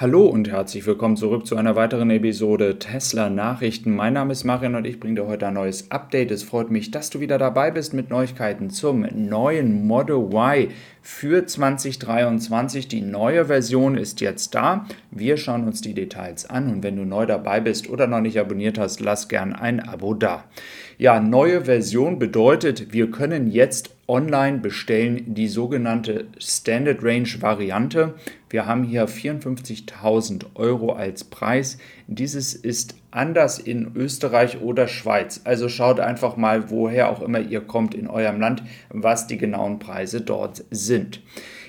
Hallo und herzlich willkommen zurück zu einer weiteren Episode Tesla Nachrichten. Mein Name ist Marian und ich bringe dir heute ein neues Update. Es freut mich, dass du wieder dabei bist mit Neuigkeiten zum neuen Model Y für 2023. Die neue Version ist jetzt da. Wir schauen uns die Details an und wenn du neu dabei bist oder noch nicht abonniert hast, lass gern ein Abo da. Ja, neue Version bedeutet, wir können jetzt online bestellen die sogenannte Standard Range Variante. Wir haben hier 54.000 Euro als Preis. Dieses ist anders in Österreich oder Schweiz. Also schaut einfach mal, woher auch immer ihr kommt in eurem Land, was die genauen Preise dort sind.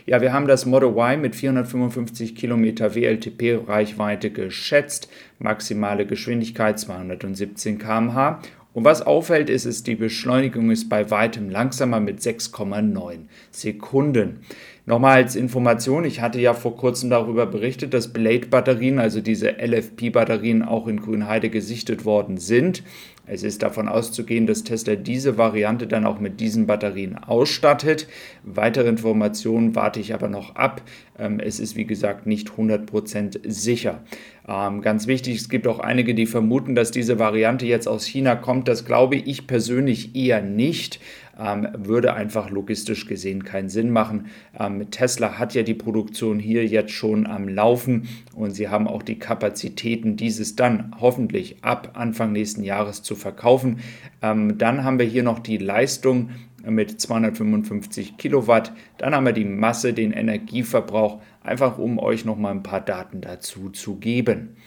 Ja, wir haben das Model Y mit 455 Kilometer WLTP-Reichweite geschätzt, maximale Geschwindigkeit 217 km/h und was auffällt, ist, ist, die Beschleunigung ist bei weitem langsamer mit 6,9 Sekunden. Nochmal als Information, ich hatte ja vor kurzem darüber berichtet, dass Blade-Batterien, also diese LFP-Batterien, auch in Grünheide gesichtet worden sind. Es ist davon auszugehen, dass Tesla diese Variante dann auch mit diesen Batterien ausstattet. Weitere Informationen warte ich aber noch ab. Ähm, es ist wie gesagt nicht 100% sicher. Ähm, ganz wichtig, es gibt auch einige, die vermuten, dass diese Variante jetzt aus China kommt. Das glaube ich persönlich eher nicht ähm, würde einfach logistisch gesehen keinen Sinn machen. Ähm, Tesla hat ja die Produktion hier jetzt schon am Laufen und sie haben auch die Kapazitäten, dieses dann hoffentlich ab Anfang nächsten Jahres zu verkaufen. Ähm, dann haben wir hier noch die Leistung mit 255 Kilowatt. Dann haben wir die Masse, den Energieverbrauch, einfach um euch noch mal ein paar Daten dazu zu geben.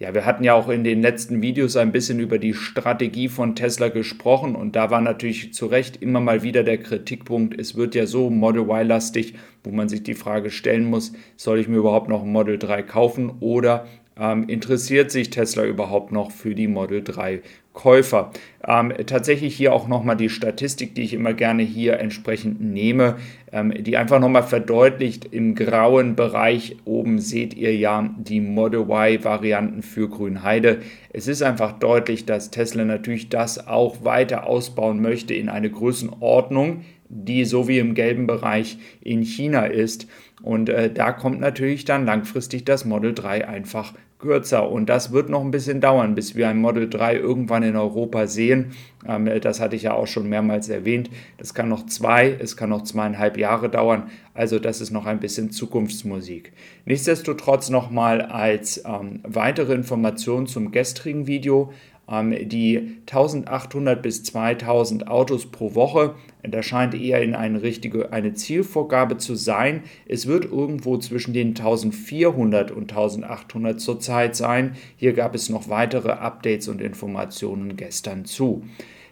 Ja, wir hatten ja auch in den letzten Videos ein bisschen über die Strategie von Tesla gesprochen und da war natürlich zu Recht immer mal wieder der Kritikpunkt, es wird ja so Model Y-lastig, wo man sich die Frage stellen muss, soll ich mir überhaupt noch ein Model 3 kaufen oder ähm, interessiert sich Tesla überhaupt noch für die Model 3 Käufer? Ähm, tatsächlich hier auch nochmal die Statistik, die ich immer gerne hier entsprechend nehme, ähm, die einfach nochmal verdeutlicht, im grauen Bereich oben seht ihr ja die Model Y-Varianten für Grünheide. Es ist einfach deutlich, dass Tesla natürlich das auch weiter ausbauen möchte in eine Größenordnung, die so wie im gelben Bereich in China ist. Und äh, da kommt natürlich dann langfristig das Model 3 einfach kürzer. Und das wird noch ein bisschen dauern, bis wir ein Model 3 irgendwann in Europa sehen. Ähm, das hatte ich ja auch schon mehrmals erwähnt. Das kann noch zwei, es kann noch zweieinhalb Jahre dauern. Also das ist noch ein bisschen Zukunftsmusik. Nichtsdestotrotz nochmal als ähm, weitere Information zum gestrigen Video. Ähm, die 1800 bis 2000 Autos pro Woche, das scheint eher in eine richtige eine Zielvorgabe zu sein. Es wird irgendwo zwischen den 1400 und 1800 zurzeit sein. Hier gab es noch weitere Updates und Informationen gestern zu.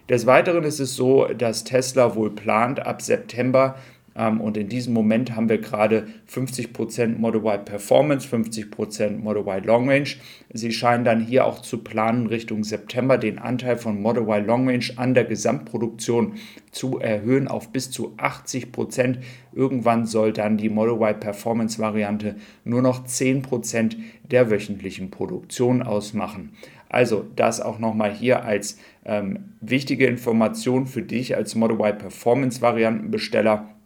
Des Weiteren ist es so, dass Tesla wohl plant, ab September und in diesem Moment haben wir gerade 50% Model Y Performance, 50% Model Y Long Range. Sie scheinen dann hier auch zu planen, Richtung September den Anteil von Model Y Long Range an der Gesamtproduktion zu erhöhen auf bis zu 80%. Irgendwann soll dann die Model Y Performance Variante nur noch 10% der wöchentlichen Produktion ausmachen. Also das auch nochmal hier als ähm, wichtige Information für dich als Model Y Performance Variantenbesteller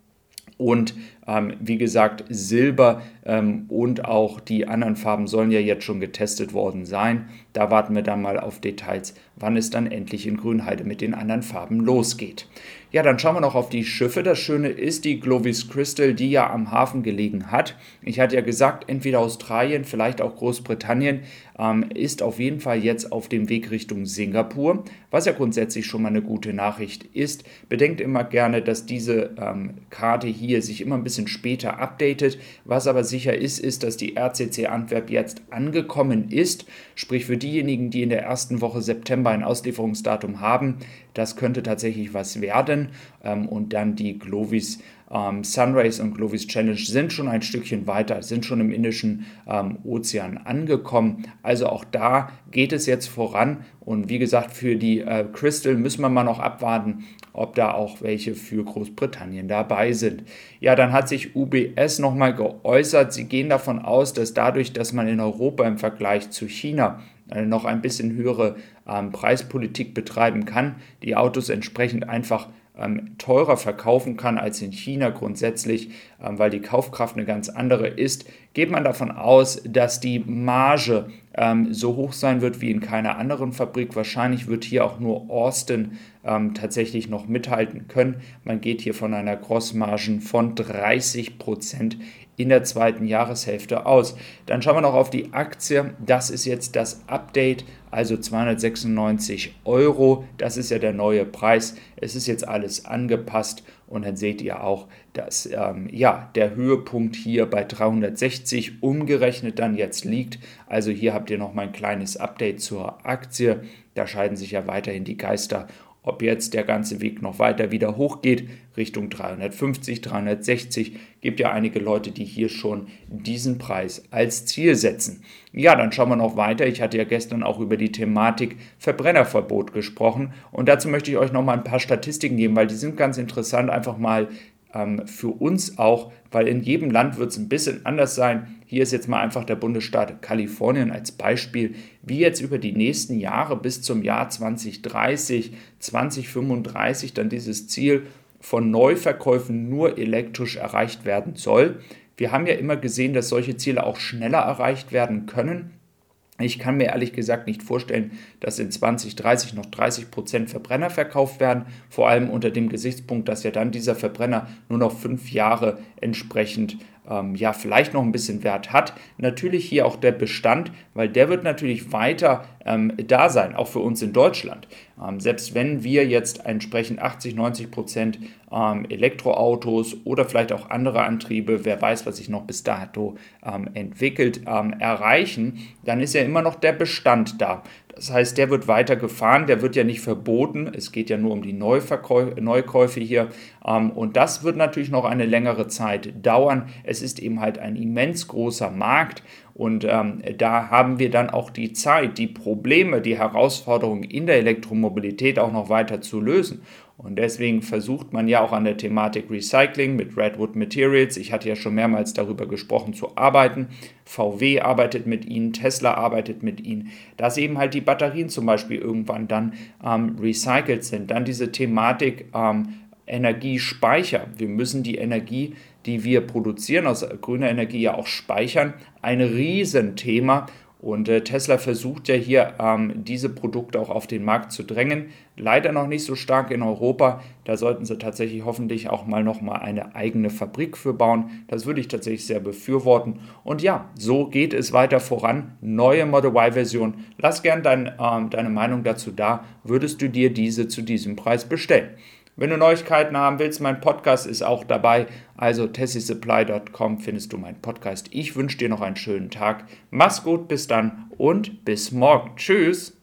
und ähm, wie gesagt, Silber ähm, und auch die anderen Farben sollen ja jetzt schon getestet worden sein. Da warten wir dann mal auf Details, wann es dann endlich in Grünheide mit den anderen Farben losgeht. Ja, dann schauen wir noch auf die Schiffe. Das Schöne ist die Glovis Crystal, die ja am Hafen gelegen hat. Ich hatte ja gesagt, entweder Australien, vielleicht auch Großbritannien, ähm, ist auf jeden Fall jetzt auf dem Weg Richtung Singapur, was ja grundsätzlich schon mal eine gute Nachricht ist. Bedenkt immer gerne, dass diese ähm, Karte hier sich immer ein bisschen später updatet. Was aber sicher ist, ist, dass die RCC Antwerp jetzt angekommen ist. Sprich für diejenigen, die in der ersten Woche September ein Auslieferungsdatum haben, das könnte tatsächlich was werden. Ähm, und dann die Glovis ähm, Sunrays und Glovis Challenge sind schon ein Stückchen weiter, sind schon im Indischen ähm, Ozean angekommen. Also auch da geht es jetzt voran. Und wie gesagt, für die äh, Crystal müssen wir mal noch abwarten, ob da auch welche für Großbritannien dabei sind. Ja, dann hat sich UBS nochmal geäußert. Sie gehen davon aus, dass dadurch, dass man in Europa im Vergleich zu China äh, noch ein bisschen höhere ähm, Preispolitik betreiben kann, die Autos entsprechend einfach ähm, teurer verkaufen kann als in China grundsätzlich, ähm, weil die Kaufkraft eine ganz andere ist, geht man davon aus, dass die Marge ähm, so hoch sein wird wie in keiner anderen Fabrik. Wahrscheinlich wird hier auch nur Austin ähm, tatsächlich noch mithalten können. Man geht hier von einer Grossmargen von 30 Prozent in der zweiten Jahreshälfte aus. Dann schauen wir noch auf die Aktie. Das ist jetzt das Update, also 296 Euro. Das ist ja der neue Preis. Es ist jetzt alles angepasst und dann seht ihr auch, dass ähm, ja, der Höhepunkt hier bei 360 umgerechnet dann jetzt liegt. Also hier habt ihr noch mal ein kleines Update zur Aktie. Da scheiden sich ja weiterhin die Geister ob jetzt der ganze Weg noch weiter wieder hochgeht, Richtung 350, 360, gibt ja einige Leute, die hier schon diesen Preis als Ziel setzen. Ja, dann schauen wir noch weiter. Ich hatte ja gestern auch über die Thematik Verbrennerverbot gesprochen und dazu möchte ich euch noch mal ein paar Statistiken geben, weil die sind ganz interessant, einfach mal ähm, für uns auch, weil in jedem Land wird es ein bisschen anders sein. Hier ist jetzt mal einfach der Bundesstaat Kalifornien als Beispiel, wie jetzt über die nächsten Jahre bis zum Jahr 2030, 2035 dann dieses Ziel von Neuverkäufen nur elektrisch erreicht werden soll. Wir haben ja immer gesehen, dass solche Ziele auch schneller erreicht werden können. Ich kann mir ehrlich gesagt nicht vorstellen, dass in 2030 noch 30 Prozent Verbrenner verkauft werden, vor allem unter dem Gesichtspunkt, dass ja dann dieser Verbrenner nur noch fünf Jahre entsprechend ähm, ja vielleicht noch ein bisschen Wert hat. Natürlich hier auch der Bestand, weil der wird natürlich weiter ähm, da sein, auch für uns in Deutschland. Ähm, selbst wenn wir jetzt entsprechend 80, 90 Prozent ähm, Elektroautos oder vielleicht auch andere Antriebe, wer weiß, was sich noch bis dato ähm, entwickelt, ähm, erreichen, dann ist ja immer noch der Bestand da. Das heißt, der wird weiter gefahren, der wird ja nicht verboten. Es geht ja nur um die Neuverkäu Neukäufe hier. Ähm, und das wird natürlich noch eine längere Zeit dauern. Es ist eben halt ein immens großer Markt. Und ähm, da haben wir dann auch die Zeit, die Probleme, die Herausforderungen in der Elektromobilität auch noch weiter zu lösen. Und deswegen versucht man ja auch an der Thematik Recycling mit Redwood Materials, ich hatte ja schon mehrmals darüber gesprochen, zu arbeiten. VW arbeitet mit ihnen, Tesla arbeitet mit ihnen, dass eben halt die Batterien zum Beispiel irgendwann dann ähm, recycelt sind. Dann diese Thematik ähm, Energiespeicher. Wir müssen die Energie, die wir produzieren aus grüner Energie ja auch speichern. Ein Riesenthema. Und äh, Tesla versucht ja hier ähm, diese Produkte auch auf den Markt zu drängen. Leider noch nicht so stark in Europa. Da sollten sie tatsächlich hoffentlich auch mal noch mal eine eigene Fabrik für bauen. Das würde ich tatsächlich sehr befürworten. Und ja, so geht es weiter voran. Neue Model Y-Version. Lass gern dein, ähm, deine Meinung dazu da. Würdest du dir diese zu diesem Preis bestellen? Wenn du Neuigkeiten haben willst, mein Podcast ist auch dabei. Also tessisupply.com findest du meinen Podcast. Ich wünsche dir noch einen schönen Tag. Mach's gut, bis dann und bis morgen. Tschüss.